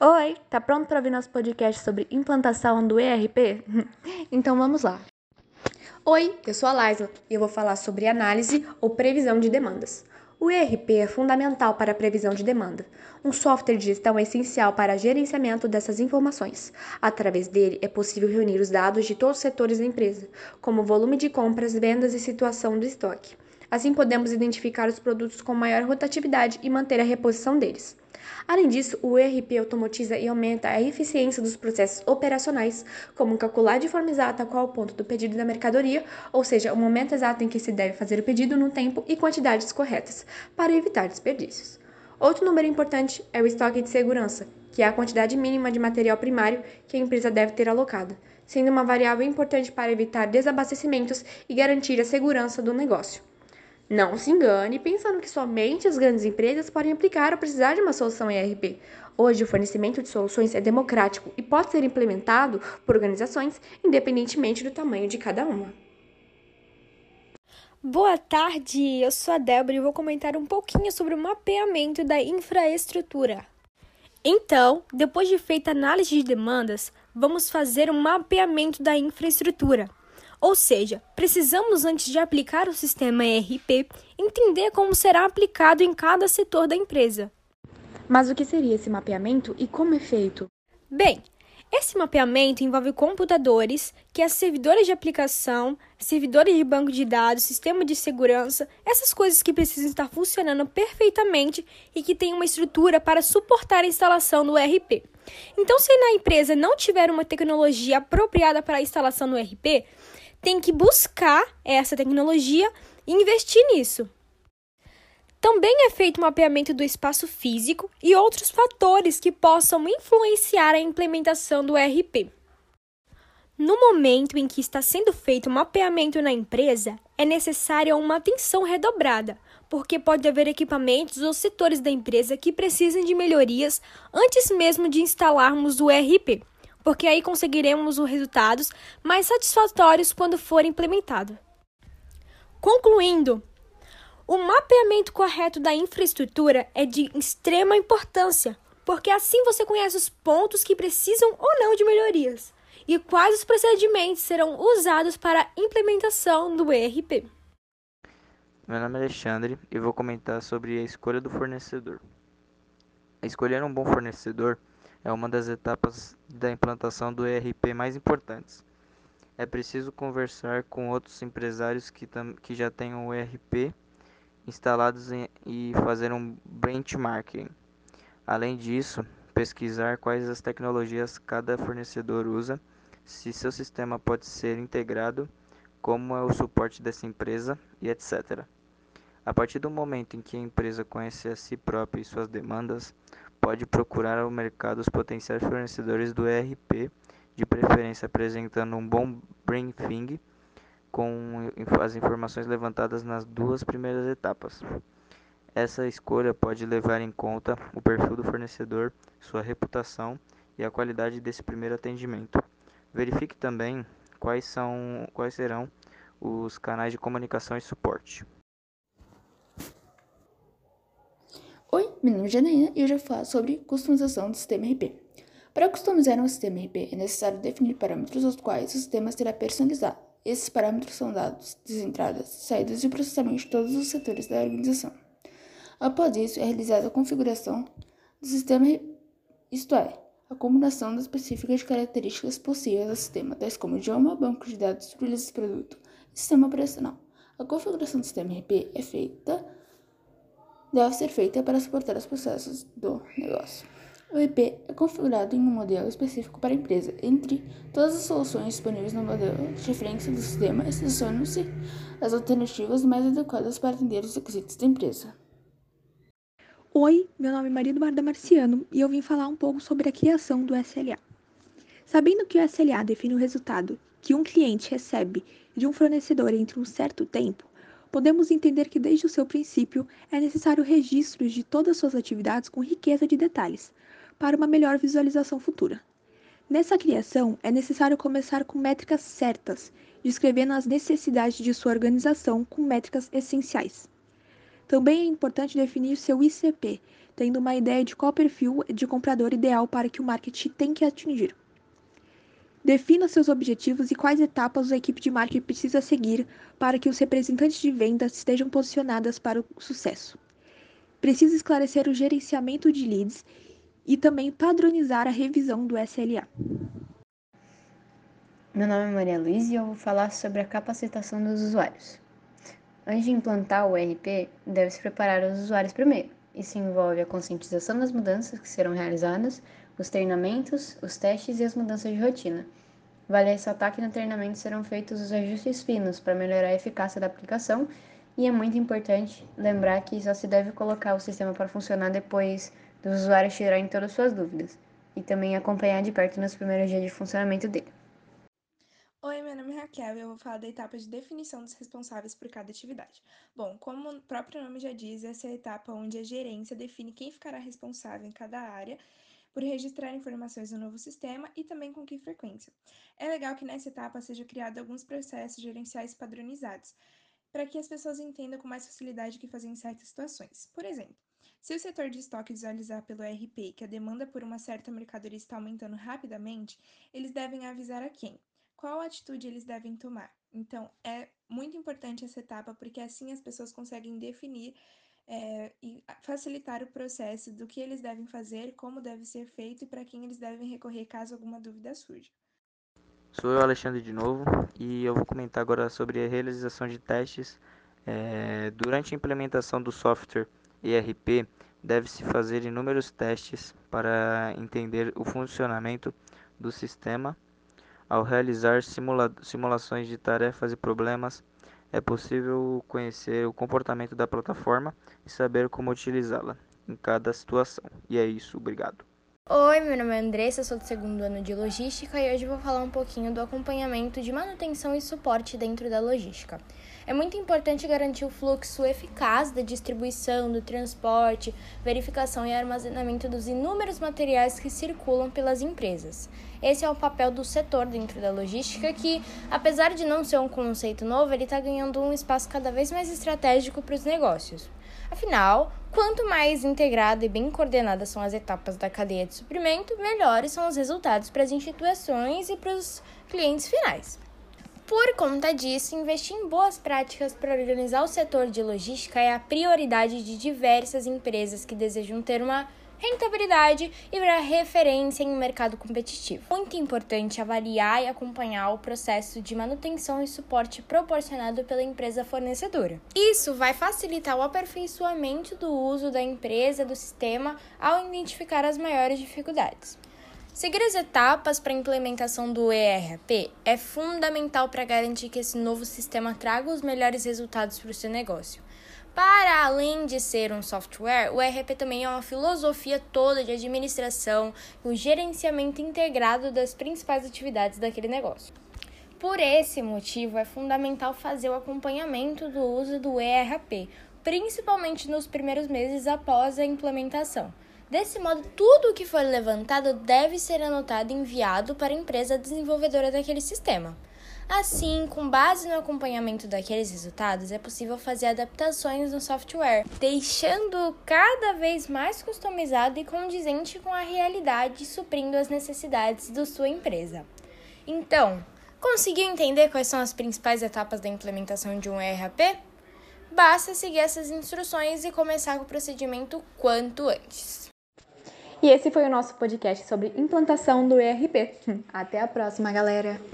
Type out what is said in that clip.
Oi, tá pronto para ouvir nosso podcast sobre implantação do ERP? então vamos lá. Oi, eu sou a Laisla e eu vou falar sobre análise ou previsão de demandas. O ERP é fundamental para a previsão de demanda. Um software de gestão é essencial para gerenciamento dessas informações. Através dele, é possível reunir os dados de todos os setores da empresa, como volume de compras, vendas e situação do estoque. Assim, podemos identificar os produtos com maior rotatividade e manter a reposição deles. Além disso, o ERP automatiza e aumenta a eficiência dos processos operacionais, como calcular de forma exata qual o ponto do pedido da mercadoria, ou seja, o momento exato em que se deve fazer o pedido no tempo e quantidades corretas, para evitar desperdícios. Outro número importante é o estoque de segurança, que é a quantidade mínima de material primário que a empresa deve ter alocada, sendo uma variável importante para evitar desabastecimentos e garantir a segurança do negócio. Não se engane pensando que somente as grandes empresas podem aplicar ou precisar de uma solução ERP. Hoje, o fornecimento de soluções é democrático e pode ser implementado por organizações independentemente do tamanho de cada uma. Boa tarde, eu sou a Débora e vou comentar um pouquinho sobre o mapeamento da infraestrutura. Então, depois de feita a análise de demandas, vamos fazer um mapeamento da infraestrutura. Ou seja, precisamos, antes de aplicar o sistema ERP, entender como será aplicado em cada setor da empresa. Mas o que seria esse mapeamento e como é feito? Bem, esse mapeamento envolve computadores, que é servidores de aplicação, servidores de banco de dados, sistema de segurança, essas coisas que precisam estar funcionando perfeitamente e que têm uma estrutura para suportar a instalação do ERP. Então, se na empresa não tiver uma tecnologia apropriada para a instalação do ERP, tem que buscar essa tecnologia e investir nisso. Também é feito mapeamento do espaço físico e outros fatores que possam influenciar a implementação do RP. No momento em que está sendo feito o mapeamento na empresa, é necessária uma atenção redobrada, porque pode haver equipamentos ou setores da empresa que precisem de melhorias antes mesmo de instalarmos o RP porque aí conseguiremos os resultados mais satisfatórios quando for implementado. Concluindo, o mapeamento correto da infraestrutura é de extrema importância, porque assim você conhece os pontos que precisam ou não de melhorias e quais os procedimentos serão usados para a implementação do ERP. Meu nome é Alexandre e vou comentar sobre a escolha do fornecedor. Escolher um bom fornecedor é uma das etapas da implantação do ERP mais importantes. É preciso conversar com outros empresários que, que já tenham o ERP instalados em, e fazer um benchmarking. Além disso, pesquisar quais as tecnologias cada fornecedor usa, se seu sistema pode ser integrado, como é o suporte dessa empresa e etc. A partir do momento em que a empresa conhece a si própria e suas demandas, pode procurar ao mercado os potenciais fornecedores do ERP, de preferência apresentando um bom briefing com as informações levantadas nas duas primeiras etapas. Essa escolha pode levar em conta o perfil do fornecedor, sua reputação e a qualidade desse primeiro atendimento. Verifique também quais, são, quais serão os canais de comunicação e suporte. Oi, meu nome é Janaína e hoje eu vou falar sobre customização do sistema RP. Para customizar um sistema RP, é necessário definir parâmetros aos quais o sistema será personalizado. Esses parâmetros são dados das entradas, saídas e processamento de todos os setores da organização. Após isso, é realizada a configuração do sistema, isto é, a combinação das específicas de características possíveis do sistema, tais como idioma, banco de dados, release de produto e sistema operacional. A configuração do sistema RP é feita deve ser feita para suportar os processos do negócio. O EP é configurado em um modelo específico para a empresa. Entre todas as soluções disponíveis no modelo de referência do sistema, selecionam-se as alternativas mais adequadas para atender os requisitos da empresa. Oi, meu nome é Maria Eduarda Marciano e eu vim falar um pouco sobre a criação do SLA. Sabendo que o SLA define o resultado que um cliente recebe de um fornecedor entre um certo tempo, podemos entender que desde o seu princípio é necessário registros de todas suas atividades com riqueza de detalhes, para uma melhor visualização futura. Nessa criação, é necessário começar com métricas certas, descrevendo as necessidades de sua organização com métricas essenciais. Também é importante definir seu ICP, tendo uma ideia de qual perfil de comprador ideal para que o marketing tem que atingir. Defina seus objetivos e quais etapas a equipe de marketing precisa seguir para que os representantes de vendas estejam posicionadas para o sucesso. Precisa esclarecer o gerenciamento de leads e também padronizar a revisão do SLA. Meu nome é Maria Luiz e eu vou falar sobre a capacitação dos usuários. Antes de implantar o ERP, deve-se preparar os usuários primeiro. Isso envolve a conscientização das mudanças que serão realizadas, os treinamentos, os testes e as mudanças de rotina. Vale ressaltar que no treinamento serão feitos os ajustes finos para melhorar a eficácia da aplicação e é muito importante lembrar que só se deve colocar o sistema para funcionar depois dos usuários tirarem todas as suas dúvidas e também acompanhar de perto nos primeiros dias de funcionamento dele. Oi, meu nome é Raquel e eu vou falar da etapa de definição dos responsáveis por cada atividade. Bom, como o próprio nome já diz, essa é a etapa onde a gerência define quem ficará responsável em cada área por registrar informações no novo sistema e também com que frequência. É legal que nessa etapa seja criado alguns processos gerenciais padronizados, para que as pessoas entendam com mais facilidade o que fazer em certas situações. Por exemplo, se o setor de estoque visualizar pelo ERP que a demanda por uma certa mercadoria está aumentando rapidamente, eles devem avisar a quem? qual atitude eles devem tomar. Então, é muito importante essa etapa, porque assim as pessoas conseguem definir é, e facilitar o processo do que eles devem fazer, como deve ser feito e para quem eles devem recorrer caso alguma dúvida surja. Sou eu, Alexandre, de novo, e eu vou comentar agora sobre a realização de testes. É, durante a implementação do software ERP, deve-se fazer inúmeros testes para entender o funcionamento do sistema ao realizar simula simulações de tarefas e problemas, é possível conhecer o comportamento da plataforma e saber como utilizá-la em cada situação. E é isso, obrigado. Oi, meu nome é Andressa, sou do segundo ano de logística e hoje vou falar um pouquinho do acompanhamento de manutenção e suporte dentro da logística. É muito importante garantir o fluxo eficaz da distribuição, do transporte, verificação e armazenamento dos inúmeros materiais que circulam pelas empresas. Esse é o papel do setor dentro da logística que, apesar de não ser um conceito novo, ele está ganhando um espaço cada vez mais estratégico para os negócios. Afinal, quanto mais integrada e bem coordenadas são as etapas da cadeia de suprimento, melhores são os resultados para as instituições e para os clientes finais. Por conta disso, investir em boas práticas para organizar o setor de logística é a prioridade de diversas empresas que desejam ter uma rentabilidade e virar referência em um mercado competitivo. Muito importante avaliar e acompanhar o processo de manutenção e suporte proporcionado pela empresa fornecedora. Isso vai facilitar o aperfeiçoamento do uso da empresa do sistema ao identificar as maiores dificuldades. Seguir as etapas para a implementação do ERP é fundamental para garantir que esse novo sistema traga os melhores resultados para o seu negócio. Para além de ser um software, o ERP também é uma filosofia toda de administração, o gerenciamento integrado das principais atividades daquele negócio. Por esse motivo, é fundamental fazer o acompanhamento do uso do ERP, principalmente nos primeiros meses após a implementação Desse modo, tudo o que for levantado deve ser anotado e enviado para a empresa desenvolvedora daquele sistema. Assim, com base no acompanhamento daqueles resultados, é possível fazer adaptações no software, deixando cada vez mais customizado e condizente com a realidade, suprindo as necessidades da sua empresa. Então, conseguiu entender quais são as principais etapas da implementação de um ERP? Basta seguir essas instruções e começar com o procedimento quanto antes. E esse foi o nosso podcast sobre implantação do ERP. Até a próxima, galera!